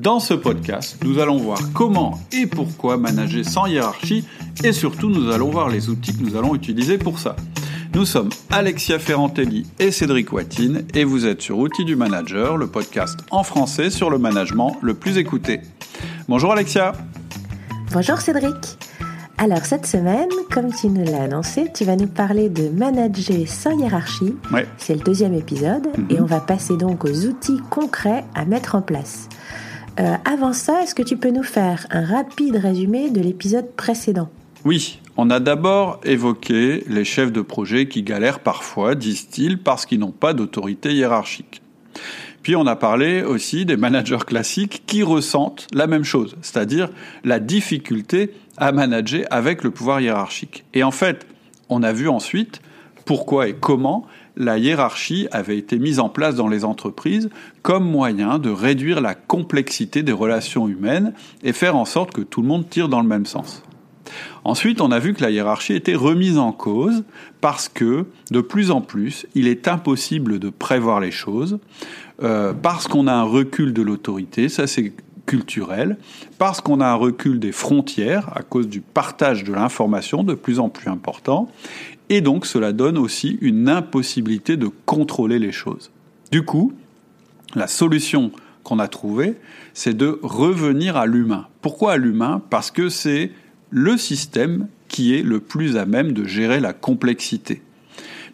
Dans ce podcast, nous allons voir comment et pourquoi manager sans hiérarchie et surtout nous allons voir les outils que nous allons utiliser pour ça. Nous sommes Alexia Ferrantelli et Cédric Watine et vous êtes sur Outils du Manager, le podcast en français sur le management le plus écouté. Bonjour Alexia. Bonjour Cédric. Alors cette semaine, comme tu nous l'as annoncé, tu vas nous parler de manager sans hiérarchie. Ouais. C'est le deuxième épisode Mhm. et on va passer donc aux outils concrets à mettre en place. Euh, avant ça, est-ce que tu peux nous faire un rapide résumé de l'épisode précédent Oui, on a d'abord évoqué les chefs de projet qui galèrent parfois, disent-ils, parce qu'ils n'ont pas d'autorité hiérarchique. Puis on a parlé aussi des managers classiques qui ressentent la même chose, c'est-à-dire la difficulté à manager avec le pouvoir hiérarchique. Et en fait, on a vu ensuite pourquoi et comment la hiérarchie avait été mise en place dans les entreprises comme moyen de réduire la complexité des relations humaines et faire en sorte que tout le monde tire dans le même sens. Ensuite, on a vu que la hiérarchie était remise en cause parce que, de plus en plus, il est impossible de prévoir les choses, euh, parce qu'on a un recul de l'autorité, ça c'est culturel, parce qu'on a un recul des frontières à cause du partage de l'information de plus en plus important, et donc cela donne aussi une impossibilité de contrôler les choses. Du coup, la solution qu'on a trouvée, c'est de revenir à l'humain. Pourquoi à l'humain? Parce que c'est le système qui est le plus à même de gérer la complexité.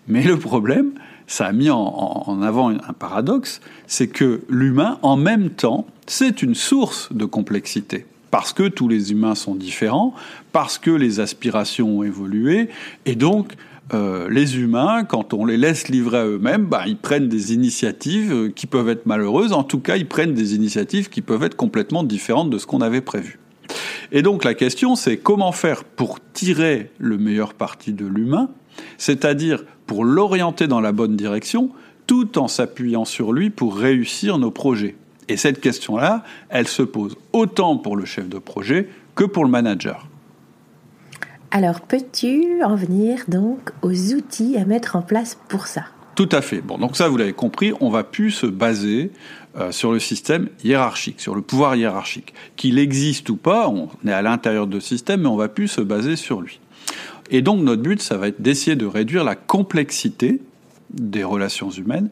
Mais le problème, ça a mis en, en avant un paradoxe, c'est que l'humain, en même temps, c'est une source de complexité. Parce que tous les humains sont différents, parce que les aspirations ont évolué, et donc euh, les humains, quand on les laisse livrer à eux-mêmes, bah, ils prennent des initiatives euh, qui peuvent être malheureuses, en tout cas ils prennent des initiatives qui peuvent être complètement différentes de ce qu'on avait prévu. Et donc la question, c'est comment faire pour tirer le meilleur parti de l'humain, c'est-à-dire pour l'orienter dans la bonne direction, tout en s'appuyant sur lui pour réussir nos projets. Et cette question-là, elle se pose autant pour le chef de projet que pour le manager. Alors peux-tu en venir donc aux outils à mettre en place pour ça? Tout à fait. Bon, donc ça, vous l'avez compris, on va plus se baser euh, sur le système hiérarchique, sur le pouvoir hiérarchique. Qu'il existe ou pas, on est à l'intérieur de ce système, mais on va plus se baser sur lui. Et donc notre but, ça va être d'essayer de réduire la complexité des relations humaines,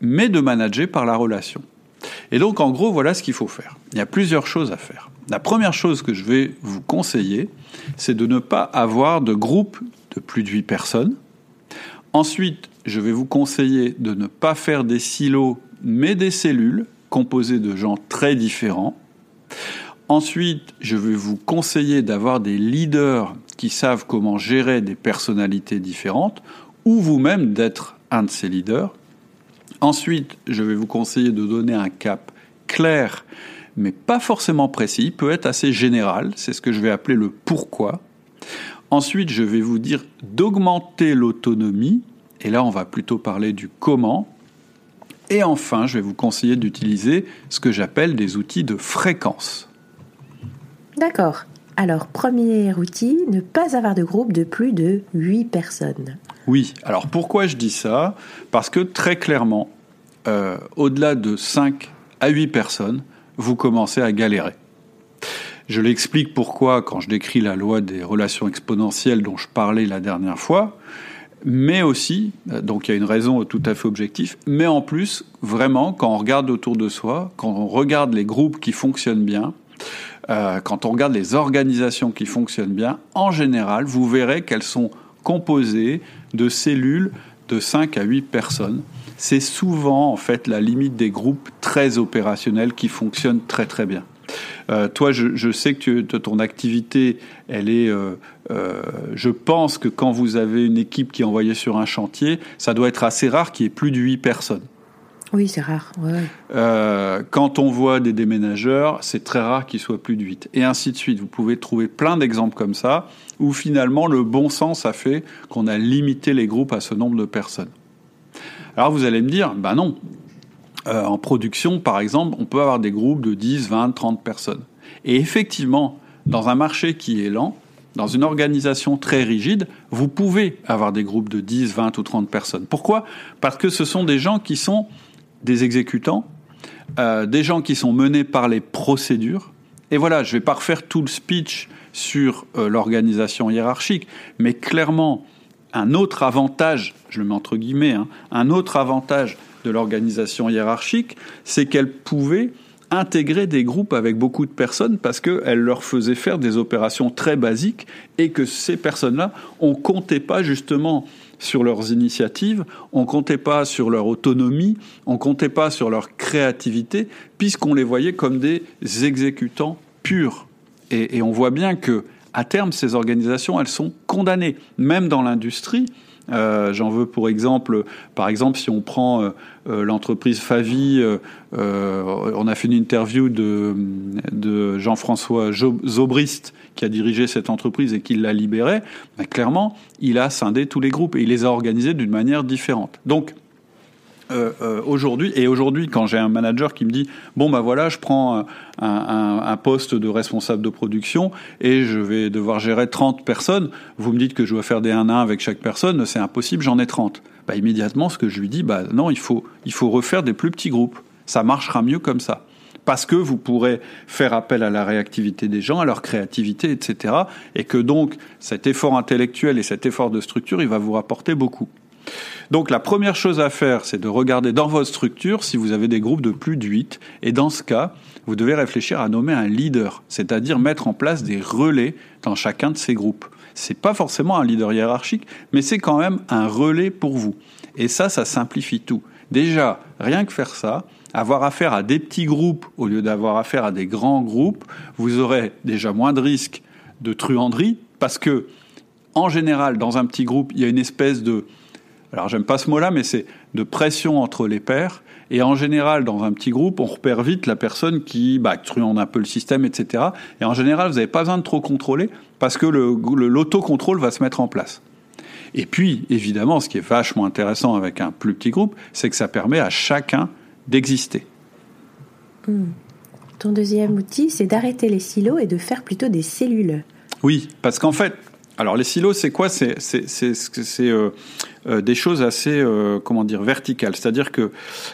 mais de manager par la relation. Et donc en gros, voilà ce qu'il faut faire. Il y a plusieurs choses à faire. La première chose que je vais vous conseiller, c'est de ne pas avoir de groupe de plus de 8 personnes. Ensuite, je vais vous conseiller de ne pas faire des silos, mais des cellules composées de gens très différents. Ensuite, je vais vous conseiller d'avoir des leaders qui savent comment gérer des personnalités différentes, ou vous-même d'être un de ces leaders. Ensuite, je vais vous conseiller de donner un cap clair, mais pas forcément précis, peut être assez général, c'est ce que je vais appeler le pourquoi. Ensuite, je vais vous dire d'augmenter l'autonomie, et là on va plutôt parler du comment. Et enfin, je vais vous conseiller d'utiliser ce que j'appelle des outils de fréquence. D'accord. Alors premier outil, ne pas avoir de groupe de plus de 8 personnes. Oui, alors pourquoi je dis ça? Parce que très clairement, euh, au-delà de 5 à 8 personnes, vous commencez à galérer. Je l'explique pourquoi quand je décris la loi des relations exponentielles dont je parlais la dernière fois, mais aussi, donc il y a une raison tout à fait objective, mais en plus, vraiment, quand on regarde autour de soi, quand on regarde les groupes qui fonctionnent bien, euh, quand on regarde les organisations qui fonctionnent bien, en général, vous verrez qu'elles sont composées de cellules de 5 à 8 personnes. C'est souvent en fait la limite des groupes très opérationnels qui fonctionnent très très bien. Euh, toi, je, sais que ton activité, elle est. Euh, je pense que quand vous avez une équipe qui est envoyée sur un chantier, ça doit être assez rare qu'il y ait plus de 8 personnes. Oui, c'est rare. Euh, quand on voit des déménageurs, c'est très rare qu'ils soient plus de 8. Et ainsi de suite. Vous pouvez trouver plein d'exemples comme ça, où finalement le bon sens a fait qu'on a limité les groupes à ce nombre de personnes. Alors vous allez me dire, ben non. Euh, en production, par exemple, on peut avoir des groupes de 10, 20, 30 personnes. Et effectivement, dans un marché qui est lent, dans une organisation très rigide, vous pouvez avoir des groupes de 10, 20 ou 30 personnes. Pourquoi? Parce que ce sont des gens qui sont des exécutants, euh, des gens qui sont menés par les procédures. Et voilà, je vais pas refaire tout le speech sur euh, l'organisation hiérarchique, mais clairement, un autre avantage, je le mets entre guillemets, hein, un autre avantage de l'organisation hiérarchique, c'est qu'elle pouvait intégrer des groupes avec beaucoup de personnes parce qu'elle leur faisait faire des opérations très basiques et que ces personnes-là, on comptait pas justement sur leurs initiatives, on comptait pas sur leur autonomie, on comptait pas sur leur créativité, puisqu'on les voyait comme des exécutants purs. Et, et on voit bien que à terme, ces organisations, elles sont condamnées, même dans l'industrie. Euh, J'en veux pour exemple, par exemple, si on prend euh, euh l'entreprise Favi, on a fait une interview de, Jean-François Zobrist qui a dirigé cette entreprise et qui l'a libérée. Clairement, il a scindé tous les groupes et il les a organisés d'une manière différente. Donc, euh, euh, aujourd'hui. Et aujourd'hui, quand j'ai un manager qui me dit bon bah voilà, je prends un, poste de responsable de production et je vais devoir gérer 30 personnes, vous me dites que je dois faire des 1 à 1 avec chaque personne, c'est impossible, j'en ai 30. Bah, immédiatement, ce que je lui dis, bah non, il faut, il faut refaire des plus petits groupes. Ça marchera mieux comme ça parce que vous pourrez faire appel à la réactivité des gens, à leur créativité, etc. Et que donc cet effort intellectuel et cet effort de structure, il va vous rapporter beaucoup. Donc la première chose à faire, c'est de regarder dans votre structure si vous avez des groupes de plus de 8. Et dans ce cas, vous devez réfléchir à nommer un leader, c'est-à-dire mettre en place des relais dans chacun de ces groupes. C'est pas forcément un leader hiérarchique, mais c'est quand même un relais pour vous. Et ça, ça simplifie tout. Déjà, rien que faire ça, avoir affaire à des petits groupes au lieu d'avoir affaire à des grands groupes, vous aurez déjà moins de risques de truanderie parce que, en général, dans un petit groupe, il y a une espèce de alors j'aime pas ce mot-là, mais c'est de pression entre les pairs. Et en général, dans un petit groupe, on repère vite la personne qui bah, truande un peu le système, etc. Et en général, vous n'avez pas besoin de trop contrôler parce que l'autocontrôle va se mettre en place. Et puis, évidemment, ce qui est vachement intéressant avec un plus petit groupe, c'est que ça permet à chacun d'exister. Hmm. Ton deuxième outil, c'est d'arrêter les silos et de faire plutôt des cellules. Oui, parce qu'en fait, alors les silos, c'est quoi? C'est euh, euh, des choses assez, euh, comment dire, verticales, c'est-à-dire que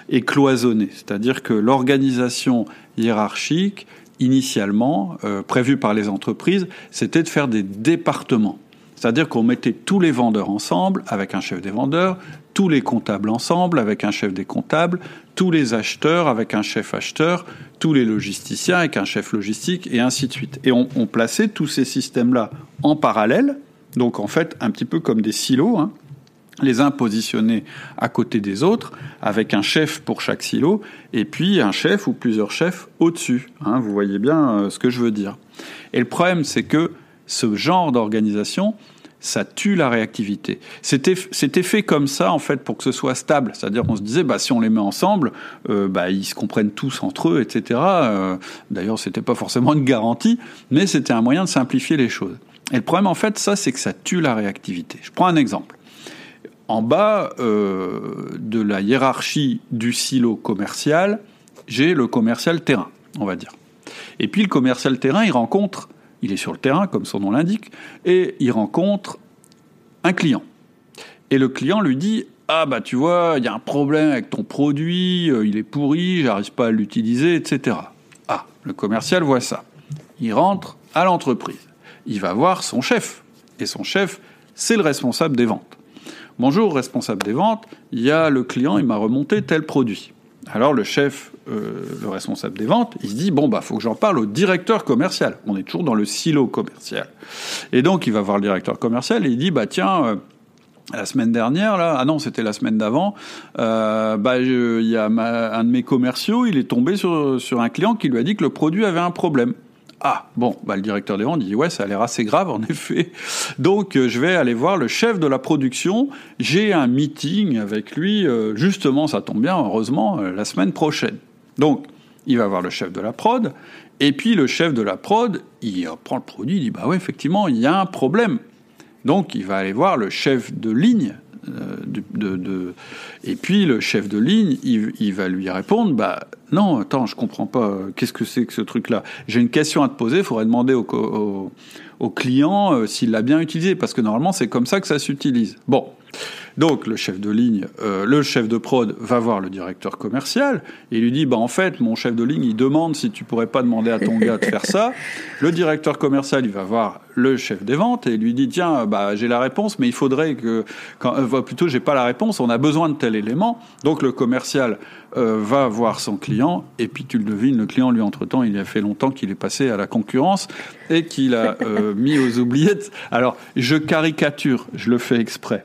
et cloisonnées, c'est-à-dire que l'organisation hiérarchique initialement prévue par les entreprises, c'était de faire des départements. C'est-à-dire qu'on mettait tous les vendeurs ensemble avec un chef des vendeurs, tous les comptables ensemble avec un chef des comptables, tous les acheteurs avec un chef acheteur, tous les logisticiens avec un chef logistique, et ainsi de suite. Et on, plaçait tous ces systèmes-là en parallèle, donc en fait un petit peu comme des silos, hein, les uns positionnés à côté des autres, avec un chef pour chaque silo, et puis un chef ou plusieurs chefs au-dessus. Hein, vous voyez bien euh, ce que je veux dire. Et le problème, c'est que ce genre d'organisation, ça tue la réactivité. C'était fait comme ça en fait pour que ce soit stable, c'est-à-dire qu'on se disait bah si on les met ensemble, euh, bah ils se comprennent tous entre eux, etc. Euh, D'ailleurs c'était pas forcément une garantie, mais c'était un moyen de simplifier les choses. Et le problème en fait ça c'est que ça tue la réactivité. Je prends un exemple. En bas euh, de la hiérarchie du silo commercial, j'ai le commercial terrain, on va dire. Et puis le commercial terrain, il rencontre il est sur le terrain, comme son nom l'indique, et il rencontre un client. Et le client lui dit Ah, bah tu vois, il y a un problème avec ton produit, euh, il est pourri, j'arrive pas à l'utiliser, etc. Ah, le commercial voit ça. Il rentre à l'entreprise. Il va voir son chef. Et son chef, c'est le responsable des ventes. Bonjour, responsable des ventes, il y a le client, il m'a remonté tel produit. Alors le chef, euh, le responsable des ventes, il se dit bon bah faut que j'en parle au directeur commercial. On est toujours dans le silo commercial. Et donc il va voir le directeur commercial et il dit bah tiens. Euh, la semaine dernière, là, ah non, c'était la semaine d'avant, euh, bah, il y a un de mes commerciaux, il est tombé sur, un client qui lui a dit que le produit avait un problème. Ah, bon, bah, le directeur des ventes dit ouais, ça a l'air assez grave en effet. Donc je vais aller voir le chef de la production. J'ai un meeting avec lui, justement, ça tombe bien, heureusement, la semaine prochaine. Donc il va voir le chef de la prod, et puis le chef de la prod, il prend le produit, il dit bah ouais, effectivement, il y a un problème. Donc il va aller voir le chef de ligne euh, et puis le chef de ligne, il, va lui répondre, bah non, attends, je comprends pas, qu'est-ce que c'est que ce truc-là? J'ai une question à te poser, il faudrait demander au, au, client euh, s'il l'a bien utilisé, parce que normalement c'est comme ça que ça s'utilise. Bon, Donc le chef de ligne, euh, le chef de prod va voir le directeur commercial et lui dit bah en fait mon chef de ligne il demande si tu pourrais pas demander à ton gars de faire ça. Le directeur commercial il va voir le chef des ventes et lui dit tiens bah j'ai la réponse mais il faudrait que quand euh, plutôt j'ai pas la réponse on a besoin de tel élément. Donc le commercial euh, va voir son client et puis tu le devines le client lui entre temps il a fait longtemps qu'il est passé à la concurrence et qu'il a mis aux oubliettes. Alors je caricature je le fais exprès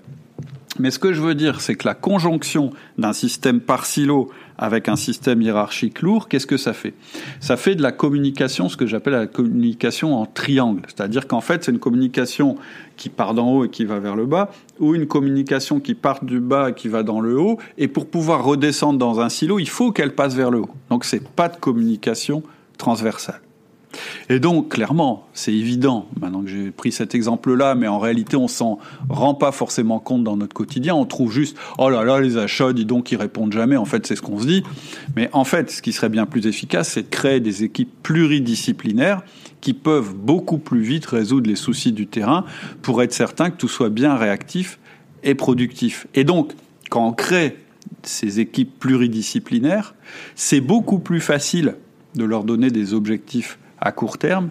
mais ce que je veux dire, c'est que la conjonction d'un système par silo avec un système hiérarchique lourd, qu'est-ce que ça fait? Ça fait de la communication, ce que j'appelle la communication en triangle. C'est-à-dire qu'en fait, c'est une communication qui part d'en haut et qui va vers le bas, ou une communication qui part du bas et qui va dans le haut. Et pour pouvoir redescendre dans un silo, il faut qu'elle passe vers le haut. Donc, c'est pas de communication transversale. Et donc, clairement, c'est évident, maintenant que j'ai pris cet exemple-là, mais en réalité, on s'en rend pas forcément compte dans notre quotidien. On trouve juste, oh là là, les achats, dis donc, ils répondent jamais. En fait, c'est ce qu'on se dit. Mais en fait, ce qui serait bien plus efficace, c'est de créer des équipes pluridisciplinaires qui peuvent beaucoup plus vite résoudre les soucis du terrain pour être certain que tout soit bien réactif et productif. Et donc, quand on crée ces équipes pluridisciplinaires, c'est beaucoup plus facile de leur donner des objectifs à court terme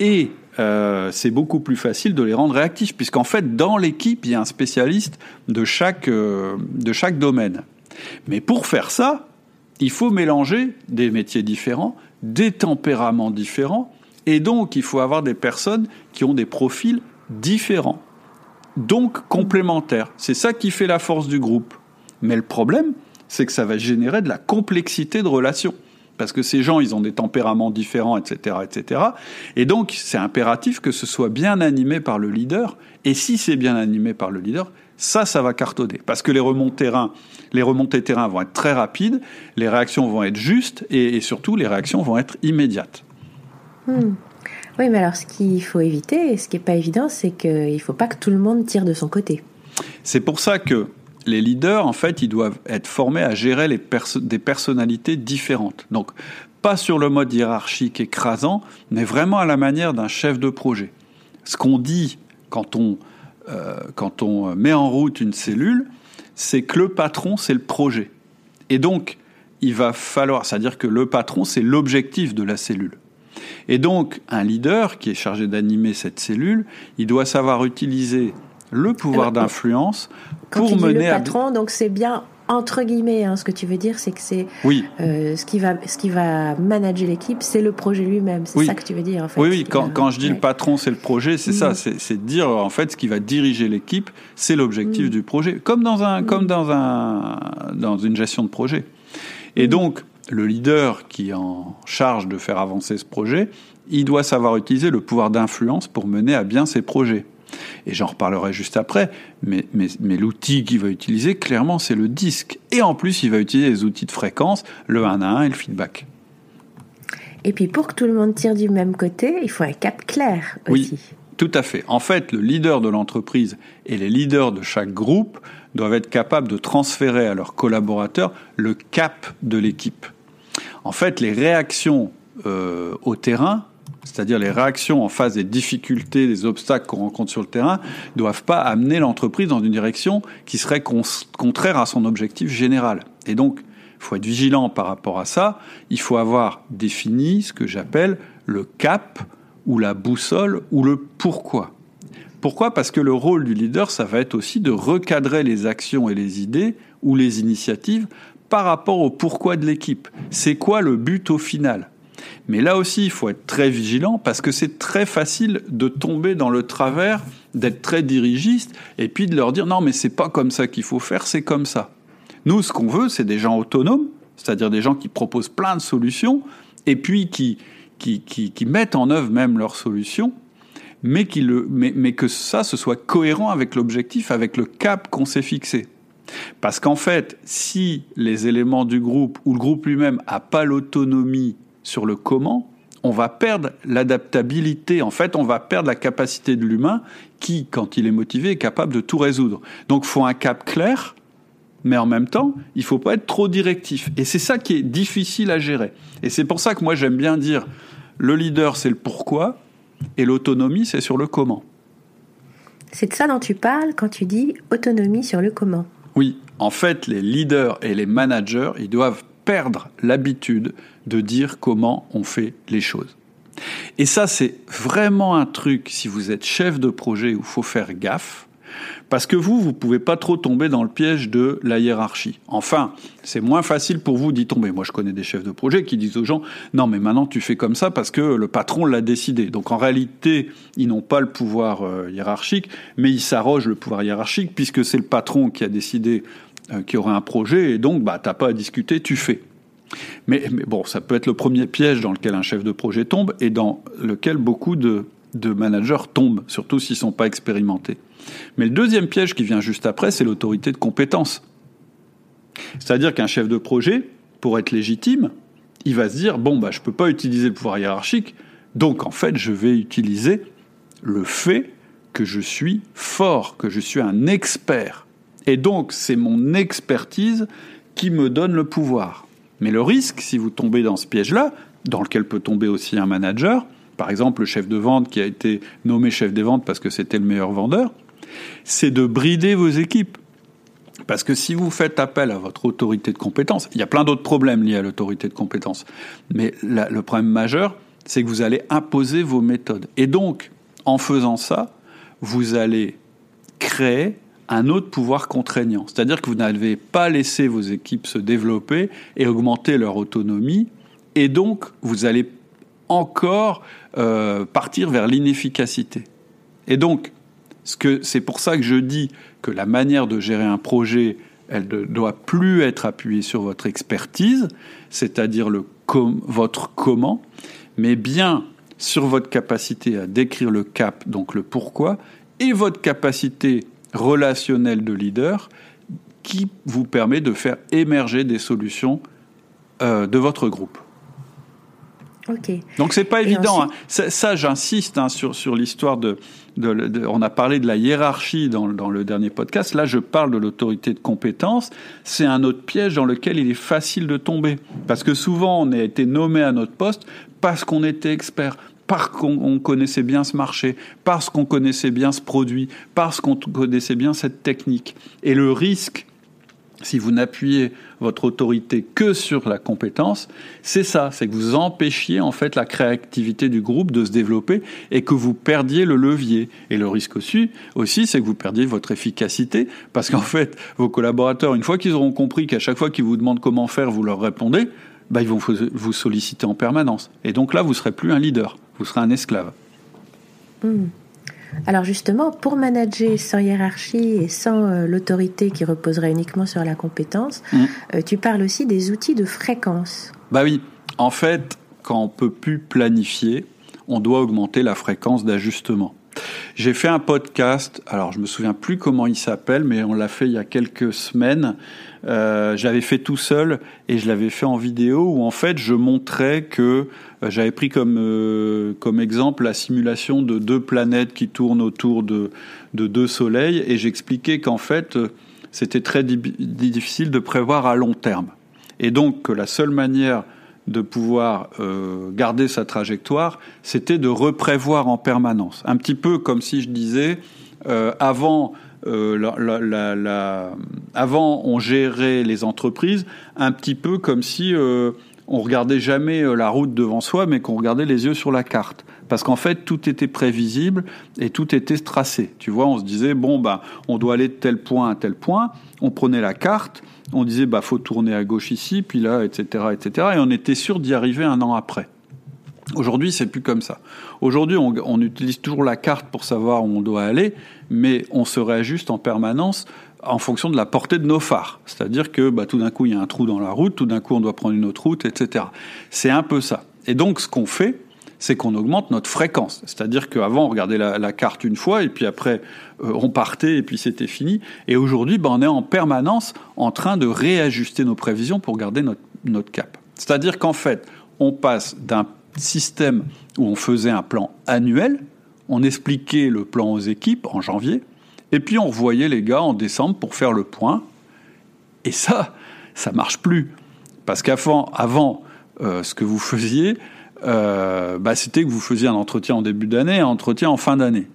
et euh, c'est beaucoup plus facile de les rendre réactifs, puisqu'en fait, dans l'équipe, il y a un spécialiste de chaque, euh, de chaque domaine. Mais pour faire ça, il faut mélanger des métiers différents, des tempéraments différents, et donc il faut avoir des personnes qui ont des profils différents, donc complémentaires. C'est ça qui fait la force du groupe. Mais le problème, c'est que ça va générer de la complexité de relations parce que ces gens, ils ont des tempéraments différents, etc., etc. Et donc, c'est impératif que ce soit bien animé par le leader. Et si c'est bien animé par le leader, ça, ça va cartonner. Parce que les remontées terrain, les remontées terrain vont être très rapides, les réactions vont être justes, et, surtout, les réactions vont être immédiates. Hmm. Oui, mais alors, ce qu'il faut éviter, et ce qui n'est pas évident, c'est qu'il ne faut pas que tout le monde tire de son côté. C'est pour ça que les leaders, en fait, ils doivent être formés à gérer les des personnalités différentes. Donc, pas sur le mode hiérarchique écrasant, mais vraiment à la manière d'un chef de projet. Ce qu'on dit quand on, euh, quand on met en route une cellule, c'est que le patron, c'est le projet. Et donc, il va falloir, c'est-à-dire que le patron, c'est l'objectif de la cellule. Et donc, un leader qui est chargé d'animer cette cellule, il doit savoir utiliser le pouvoir d'influence pour tu mener le patron, donc c'est bien entre guillemets, hein, ce que tu veux dire, c'est que c'est oui. Euh, ce qui va ce qui va manager l'équipe, c'est le projet lui-même. C'est ça que tu veux dire en fait. Oui, oui. Quand, quand je dis le patron, c'est le projet, c'est ça. Mm. C'est dire en fait ce qui va diriger l'équipe, c'est l'objectif mm. du projet, comme dans un comme mm. dans un dans une gestion de projet. Et donc le leader qui est en charge de faire avancer ce projet, il doit savoir utiliser le pouvoir d'influence pour mener à bien ses projets. Et j'en reparlerai juste après, mais, mais, mais l'outil qu'il va utiliser, clairement, c'est le disque. Et en plus, il va utiliser les outils de fréquence, le 1 à 1 et le feedback. Et puis pour que tout le monde tire du même côté, il faut un cap clair aussi. Oui, tout à fait. En fait, le leader de l'entreprise et les leaders de chaque groupe doivent être capables de transférer à leurs collaborateurs le cap de l'équipe. En fait, les réactions euh, au terrain c'est-à-dire les réactions en face des difficultés, des obstacles qu'on rencontre sur le terrain, ne doivent pas amener l'entreprise dans une direction qui serait contraire à son objectif général. Et donc, il faut être vigilant par rapport à ça. Il faut avoir défini ce que j'appelle le cap ou la boussole ou le pourquoi. Pourquoi? Parce que le rôle du leader, ça va être aussi de recadrer les actions et les idées ou les initiatives par rapport au pourquoi de l'équipe. C'est quoi le but au final? Mais là aussi, il faut être très vigilant parce que c'est très facile de tomber dans le travers d'être très dirigiste et puis de leur dire non, mais c'est pas comme ça qu'il faut faire, c'est comme ça. Nous, ce qu'on veut, c'est des gens autonomes, c'est-à-dire des gens qui proposent plein de solutions et puis qui, qui, qui, mettent en œuvre même leurs solutions, mais, qui le, mais, mais que ça, ce soit cohérent avec l'objectif, avec le cap qu'on s'est fixé. Parce qu'en fait, si les éléments du groupe ou le groupe lui-même n'a pas l'autonomie sur le comment, on va perdre l'adaptabilité. En fait, on va perdre la capacité de l'humain qui, quand il est motivé, est capable de tout résoudre. Donc, il faut un cap clair, mais en même temps, il ne faut pas être trop directif. Et c'est ça qui est difficile à gérer. Et c'est pour ça que moi, j'aime bien dire, le leader, c'est le pourquoi, et l'autonomie, c'est sur le comment. C'est de ça dont tu parles quand tu dis autonomie sur le comment. Oui, en fait, les leaders et les managers, ils doivent perdre l'habitude de dire comment on fait les choses. Et ça, c'est vraiment un truc, si vous êtes chef de projet, où il faut faire gaffe, parce que vous, vous pouvez pas trop tomber dans le piège de la hiérarchie. Enfin, c'est moins facile pour vous d'y tomber. Moi, je connais des chefs de projet qui disent aux gens, non, mais maintenant tu fais comme ça parce que le patron l'a décidé. Donc en réalité, ils n'ont pas le pouvoir euh, hiérarchique, mais ils s'arrogent le pouvoir hiérarchique puisque c'est le patron qui a décidé euh, qu'il y aurait un projet et donc, bah, t'as pas à discuter, tu fais. Mais, bon, ça peut être le premier piège dans lequel un chef de projet tombe et dans lequel beaucoup de, managers tombent, surtout s'ils sont pas expérimentés. Mais le deuxième piège qui vient juste après, c'est l'autorité de compétence. C'est-à-dire qu'un chef de projet, pour être légitime, il va se dire bon bah je peux pas utiliser le pouvoir hiérarchique, donc en fait je vais utiliser le fait que je suis fort, que je suis un expert. Et donc c'est mon expertise qui me donne le pouvoir. Mais le risque, si vous tombez dans ce piège-là, dans lequel peut tomber aussi un manager, par exemple le chef de vente qui a été nommé chef des ventes parce que c'était le meilleur vendeur, c'est de brider vos équipes. Parce que si vous faites appel à votre autorité de compétence, il y a plein d'autres problèmes liés à l'autorité de compétence, mais le problème majeur, c'est que vous allez imposer vos méthodes. Et donc, en faisant ça, vous allez créer un autre pouvoir contraignant. C'est-à-dire que vous n'avez pas laissé vos équipes se développer et augmenter leur autonomie, et donc vous allez encore euh, partir vers l'inefficacité. Et donc, c'est pour ça que je dis que la manière de gérer un projet, elle ne doit plus être appuyée sur votre expertise, c'est-à-dire le votre comment, mais bien sur votre capacité à décrire le cap, donc le pourquoi, et votre capacité relationnelle de leader qui vous permet de faire émerger des solutions euh, de votre groupe. Okay. Donc c'est pas évident. Hein. Ça, j'insiste hein, sur, sur l'histoire de, On a parlé de la hiérarchie dans, dans le dernier podcast. Là, je parle de l'autorité de compétence. C'est un autre piège dans lequel il est facile de tomber. Parce que souvent, on a été nommé à notre poste parce qu'on était expert, parce qu'on connaissait bien ce marché, parce qu'on connaissait bien ce produit, parce qu'on connaissait bien cette technique. Et le risque si vous n'appuyez votre autorité que sur la compétence, c'est ça, c'est que vous empêchiez en fait la créativité du groupe de se développer et que vous perdiez le levier. Et le risque aussi, aussi c'est que vous perdiez votre efficacité parce qu'en fait, vos collaborateurs, une fois qu'ils auront compris qu'à chaque fois qu'ils vous demandent comment faire, vous leur répondez, bah, ils vont vous solliciter en permanence. Et donc là, vous serez plus un leader, vous serez un esclave. Hmm. Alors justement, pour manager sans hiérarchie et sans euh, l'autorité qui reposerait uniquement sur la compétence, mm. euh, tu parles aussi des outils de fréquence. Bah oui, en fait, quand on peut plus planifier, on doit augmenter la fréquence d'ajustement. J'ai fait un podcast, alors je me souviens plus comment il s'appelle, mais on l'a fait il y a quelques semaines. Euh, j'avais fait tout seul et je l'avais fait en vidéo où en fait je montrais que euh, j'avais pris comme euh, comme exemple la simulation de deux planètes qui tournent autour de de deux soleils et j'expliquais qu'en fait euh, c'était très difficile de prévoir à long terme et donc que la seule manière de pouvoir euh, garder sa trajectoire, c'était de reprévoir en permanence. Un petit peu comme si je disais, euh, avant, euh, avant on gérait les entreprises, un petit peu comme si on regardait jamais la route devant soi, mais qu'on regardait les yeux sur la carte. Parce qu'en fait, tout était prévisible et tout était tracé. Tu vois, on se disait, bon, bah, on doit aller de tel point à tel point. On prenait la carte, on disait bah faut tourner à gauche ici, puis là, etc., etc. Et on était sûr d'y arriver un an après. Aujourd'hui, c'est plus comme ça. Aujourd'hui, on, utilise toujours la carte pour savoir où on doit aller, mais on se réajuste en permanence en fonction de la portée de nos phares. C'est-à-dire que bah, tout d'un coup, il y a un trou dans la route, tout d'un coup, on doit prendre une autre route, etc. C'est un peu ça. Et donc, ce qu'on fait, c'est qu'on augmente notre fréquence. C'est-à-dire qu'avant, on regardait la, carte une fois, et puis après, euh, on partait, et puis c'était fini. Et aujourd'hui, ben, on est en permanence en train de réajuster nos prévisions pour garder notre cap. C'est-à-dire qu'en fait, on passe d'un système où on faisait un plan annuel, on expliquait le plan aux équipes en janvier, et puis on revoyait les gars en décembre pour faire le point. Et ça, ça marche plus. Parce qu'avant, avant, euh, ce que vous faisiez, euh, bah, c'était que vous faisiez un entretien en début d'année et un entretien en fin d'année.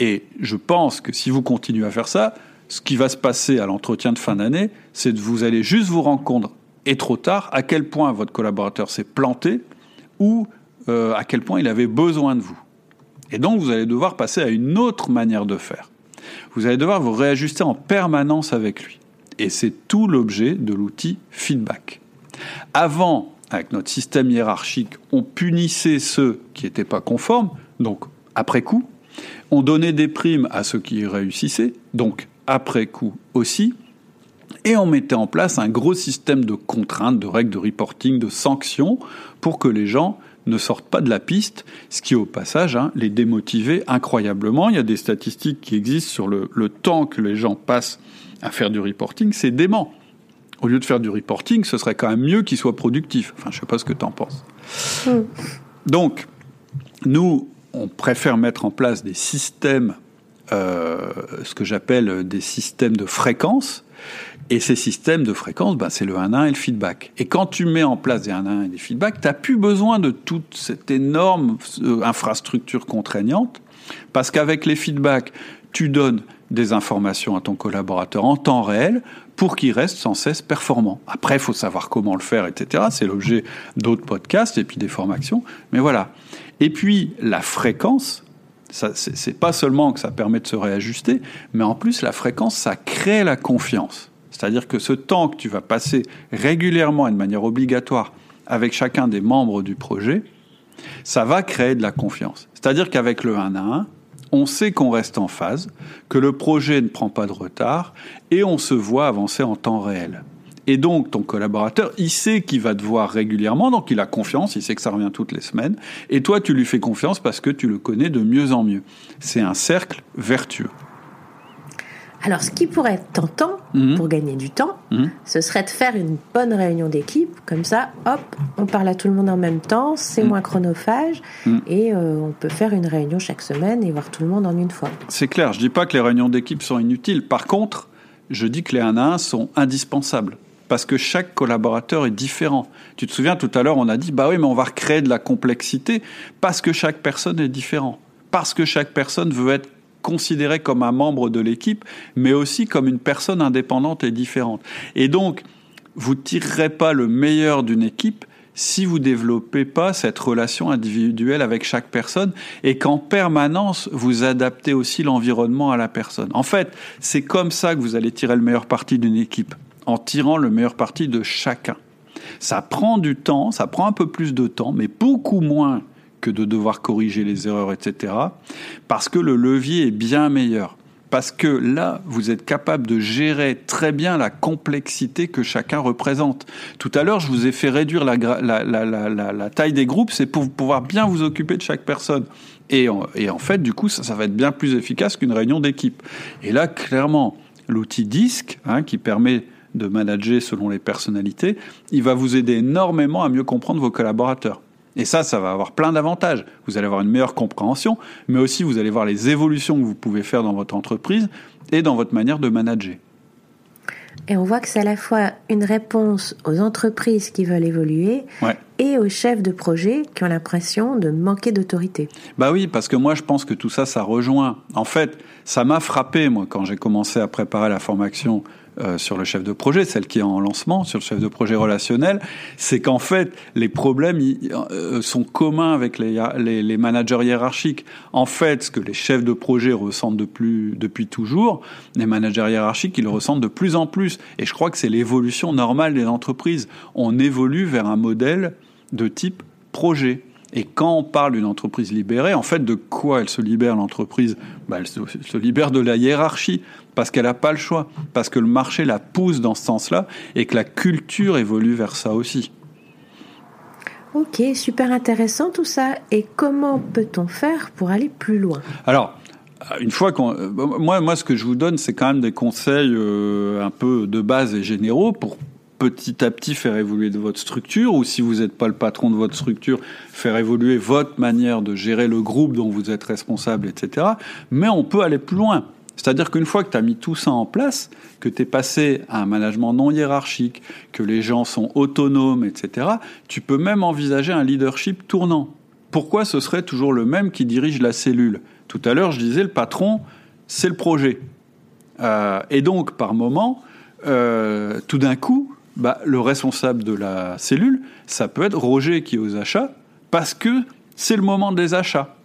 Et je pense que si vous continuez à faire ça, ce qui va se passer à l'entretien de fin d'année, c'est que vous allez juste vous rendre compte, et trop tard, à quel point votre collaborateur s'est planté ou euh, à quel point il avait besoin de vous. Et donc, vous allez devoir passer à une autre manière de faire. Vous allez devoir vous réajuster en permanence avec lui. Et c'est tout l'objet de l'outil feedback. Avant, avec notre système hiérarchique, on punissait ceux qui n'étaient pas conformes, donc après coup. On donnait des primes à ceux qui réussissaient, donc après coup aussi. Et on mettait en place un gros système de contraintes, de règles de reporting, de sanctions pour que les gens ne sortent pas de la piste, ce qui au passage hein, les démotivait incroyablement. Il y a des statistiques qui existent sur le, temps que les gens passent à faire du reporting, c'est dément. Au lieu de faire du reporting, ce serait quand même mieux qu'ils soient productifs. Enfin, je ne sais pas ce que tu en penses. Hmm. Donc, nous, on préfère mettre en place des systèmes, euh, ce que j'appelle des systèmes de fréquence, et ces systèmes de fréquence, ben, c'est le 1-1 et le feedback. Et quand tu mets en place des 1-1 et des feedbacks, tu n'as plus besoin de toute cette énorme euh, infrastructure contraignante, parce qu'avec les feedbacks, tu donnes des informations à ton collaborateur en temps réel pour qu'il reste sans cesse performant. Après, il faut savoir comment le faire, etc. C'est l'objet d'autres podcasts et puis des formations. Mais voilà. Et puis, la fréquence, c'est pas seulement que ça permet de se réajuster, mais en plus, la fréquence, ça crée la confiance. C'est-à-dire que ce temps que tu vas passer régulièrement et de manière obligatoire avec chacun des membres du projet, ça va créer de la confiance. C'est-à-dire qu'avec le 1 à 1, on sait qu'on reste en phase, que le projet ne prend pas de retard et on se voit avancer en temps réel. Et donc, ton collaborateur, il sait qu'il va te voir régulièrement, donc il a confiance, il sait que ça revient toutes les semaines. Et toi, tu lui fais confiance parce que tu le connais de mieux en mieux. C'est un cercle vertueux. Alors, ce qui pourrait être tentant mhm. pour gagner du temps, mhm. ce serait de faire une bonne réunion d'équipe. Comme ça, hop, on parle à tout le monde en même temps, c'est mhm. moins chronophage et euh, on peut faire une réunion chaque semaine et voir tout le monde en une fois. C'est clair, je dis pas que les réunions d'équipe sont inutiles. Par contre, je dis que les 1 à 1 sont indispensables parce que chaque collaborateur est différent. Tu te souviens tout à l'heure, on a dit bah oui, mais on va recréer de la complexité parce que chaque personne est différent, parce que chaque personne veut être considéré comme un membre de l'équipe, mais aussi comme une personne indépendante et différente. Et donc, vous tirerez pas le meilleur d'une équipe si vous développez pas cette relation individuelle avec chaque personne et qu'en permanence vous adaptez aussi l'environnement à la personne. En fait, c'est comme ça que vous allez tirer le meilleur parti d'une équipe, en tirant le meilleur parti de chacun. Ça prend du temps, ça prend un peu plus de temps, mais beaucoup moins que de devoir corriger les erreurs, etc. Parce que le levier est bien meilleur. Parce que là, vous êtes capable de gérer très bien la complexité que chacun représente. Tout à l'heure, je vous ai fait réduire la, taille des groupes, c'est pour pouvoir bien vous occuper de chaque personne. Et en, fait, du coup, ça, va être bien plus efficace qu'une réunion d'équipe. Et là, clairement, l'outil DISC, hein, qui permet de manager selon les personnalités, il va vous aider énormément à mieux comprendre vos collaborateurs. Et ça, ça va avoir plein d'avantages. Vous allez avoir une meilleure compréhension, mais aussi vous allez voir les évolutions que vous pouvez faire dans votre entreprise et dans votre manière de manager. Et on voit que c'est à la fois une réponse aux entreprises qui veulent évoluer et aux chefs de projet qui ont l'impression de manquer d'autorité. Bah oui, parce que moi je pense que tout ça, ça rejoint. En fait, ça m'a frappé, moi, quand j'ai commencé à préparer la formation euh, sur le chef de projet, celle qui est en lancement, sur le chef de projet relationnel, c'est qu'en fait, les problèmes euh, sont communs avec les, managers hiérarchiques. En fait, ce que les chefs de projet ressentent de plus, depuis toujours, les managers hiérarchiques, ils le ressentent de plus en plus. Et je crois que c'est l'évolution normale des entreprises. On évolue vers un modèle de type projet. Et quand on parle d'une entreprise libérée, en fait, de quoi elle se libère l'entreprise? Bah, Elle se libère de la hiérarchie, parce qu'elle n'a pas le choix, parce que le marché la pousse dans ce sens-là, et que la culture évolue vers ça aussi. Ok, super intéressant tout ça. Et comment peut-on faire pour aller plus loin? Alors, une fois qu'on, moi, moi, ce que je vous donne, c'est quand même des conseils euh, un peu de base et généraux pour petit à petit faire évoluer votre structure, ou si vous n'êtes pas le patron de votre structure, faire évoluer votre manière de gérer le groupe dont vous êtes responsable, etc. Mais on peut aller plus loin. C'est-à-dire qu'une fois que tu as mis tout ça en place, que tu es passé à un management non hiérarchique, que les gens sont autonomes, etc., tu peux même envisager un leadership tournant. pourquoi ce serait toujours le même qui dirige la cellule? Tout à l'heure, je disais, le patron, c'est le projet. Euh, et donc, par moment, euh, tout d'un coup, bah, le responsable de la cellule, ça peut être Roger qui est aux achats, parce que c'est le moment des achats.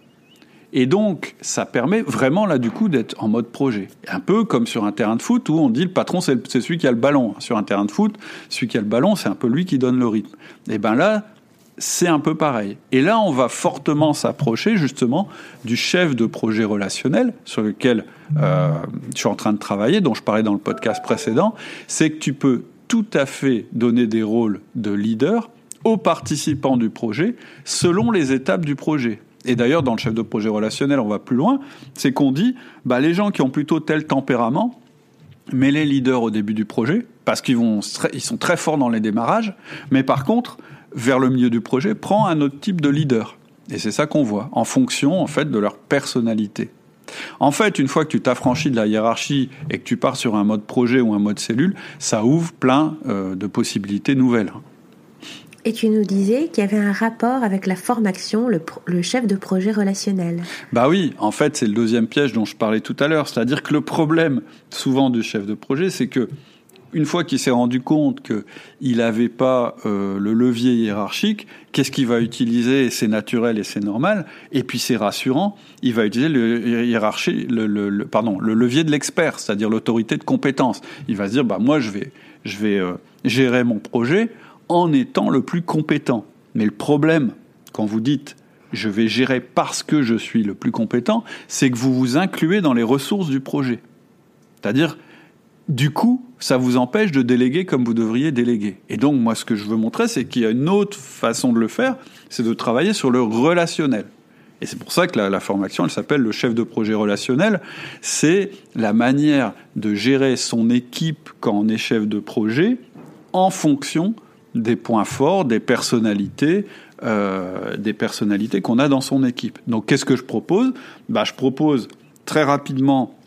Et donc, ça permet vraiment, là, du coup, d'être en mode projet. Un peu comme sur un terrain de foot où on dit le patron, c'est celui qui a le ballon. Sur un terrain de foot, celui qui a le ballon, c'est un peu lui qui donne le rythme. Et bien là, c'est un peu pareil. Et là, on va fortement s'approcher, justement, du chef de projet relationnel sur lequel euh, je suis en train de travailler, dont je parlais dans le podcast précédent. C'est que tu peux tout à fait donner des rôles de leader aux participants du projet selon les étapes du projet. Et d'ailleurs, dans le chef de projet relationnel, on va plus loin, c'est qu'on dit, bah, les gens qui ont plutôt tel tempérament, mais les leaders au début du projet, parce qu'ils sont très forts dans les démarrages, mais par contre, vers le milieu du projet, prend un autre type de leader. Et c'est ça qu'on voit, en fonction, en fait, de leur personnalité. En fait, une fois que tu t'affranchis de la hiérarchie et que tu pars sur un mode projet ou un mode cellule, ça ouvre plein euh, de possibilités nouvelles. Et tu nous disais qu'il y avait un rapport avec la formation, le, le, chef de projet relationnel. Bah oui, en fait, c'est le deuxième piège dont je parlais tout à l'heure. C'est-à-dire que le problème, souvent, du chef de projet, c'est que une fois qu'il s'est rendu compte qu'il n'avait pas euh, le levier hiérarchique, qu'est-ce qu'il va utiliser? C'est naturel et c'est normal. Et puis c'est rassurant. Il va utiliser le hiérarchie, le, pardon, le levier de l'expert, c'est-à-dire l'autorité de compétence. Il va se dire, bah moi je vais, je vais euh, gérer mon projet en étant le plus compétent. Mais le problème, quand vous dites je vais gérer parce que je suis le plus compétent, c'est que vous vous incluez dans les ressources du projet. C'est-à-dire, du coup, ça vous empêche de déléguer comme vous devriez déléguer. Et donc, moi, ce que je veux montrer, c'est qu'il y a une autre façon de le faire, c'est de travailler sur le relationnel. Et c'est pour ça que la, formation, elle s'appelle le chef de projet relationnel. C'est la manière de gérer son équipe quand on est chef de projet en fonction des points forts, des personnalités, euh, des personnalités qu'on a dans son équipe. Donc, qu'est-ce que je propose? Bah, Je propose très rapidement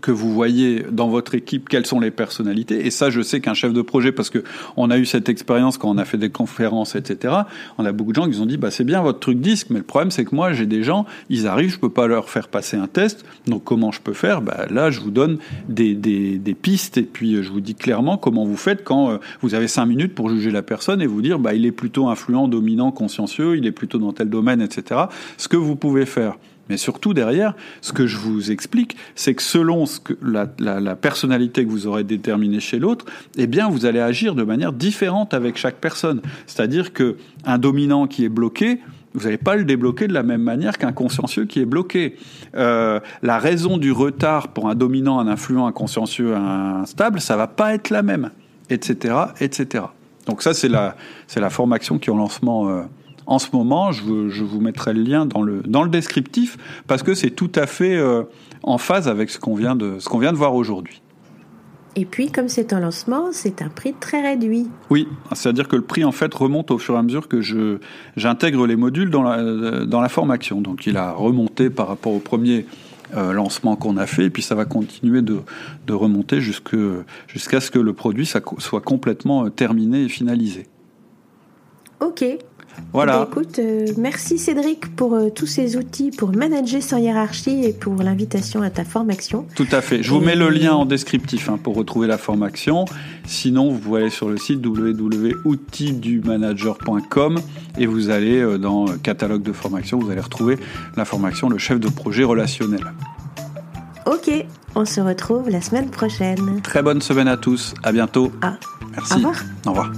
que vous voyez dans votre équipe quelles sont les personnalités. Et ça, je sais qu'un chef de projet, parce que on a eu cette expérience quand on a fait des conférences, etc. On a beaucoup de gens qui ont dit, bah c'est bien votre truc disque, mais le problème c'est que moi j'ai des gens, ils arrivent, je peux pas leur faire passer un test. Donc comment je peux faire? Bah là, je vous donne des, des, des, pistes et puis je vous dis clairement comment vous faites quand euh, vous avez cinq minutes pour juger la personne et vous dire, bah il est plutôt influent, dominant, consciencieux, il est plutôt dans tel domaine, etc. Ce que vous pouvez faire. Mais surtout derrière, ce que je vous explique, c'est que selon la, personnalité que vous aurez déterminée chez l'autre, eh bien, vous allez agir de manière différente avec chaque personne. C'est-à-dire que un dominant qui est bloqué, vous n'allez pas le débloquer de la même manière qu'un consciencieux qui est bloqué. Euh, la raison du retard pour un dominant, un influent, un consciencieux, un stable, ça va pas être la même, etc., etc. Donc ça, c'est la, c'est la formation qui est en lancement euh, en ce moment, je, vous mettrai le lien dans le, dans le descriptif parce que c'est tout à fait euh, en phase avec ce qu'on vient de, ce qu'on vient de voir aujourd'hui. Et puis, comme c'est un lancement, c'est un prix très réduit. Oui, c'est-à-dire que le prix en fait remonte au fur et à mesure que je j'intègre les modules dans la dans la formation. Donc, il a remonté par rapport au premier euh, lancement qu'on a fait, et puis ça va continuer de, de remonter jusqu'à ce que le produit soit complètement euh, terminé et finalisé. Ok, voilà. Eh écoute, euh, merci Cédric pour euh, tous ces outils pour manager sans hiérarchie et pour l'invitation à ta formation. Tout à fait. Je vous mets le lien en descriptif hein, pour retrouver la formation. Sinon, vous pouvez aller sur le site www.outildumanager.com et vous allez euh, dans le catalogue de formation, vous allez retrouver la formation le chef de projet relationnel. Ok, on se retrouve la semaine prochaine. Très bonne semaine à tous. À bientôt. Ah. Merci. Au revoir. Au revoir.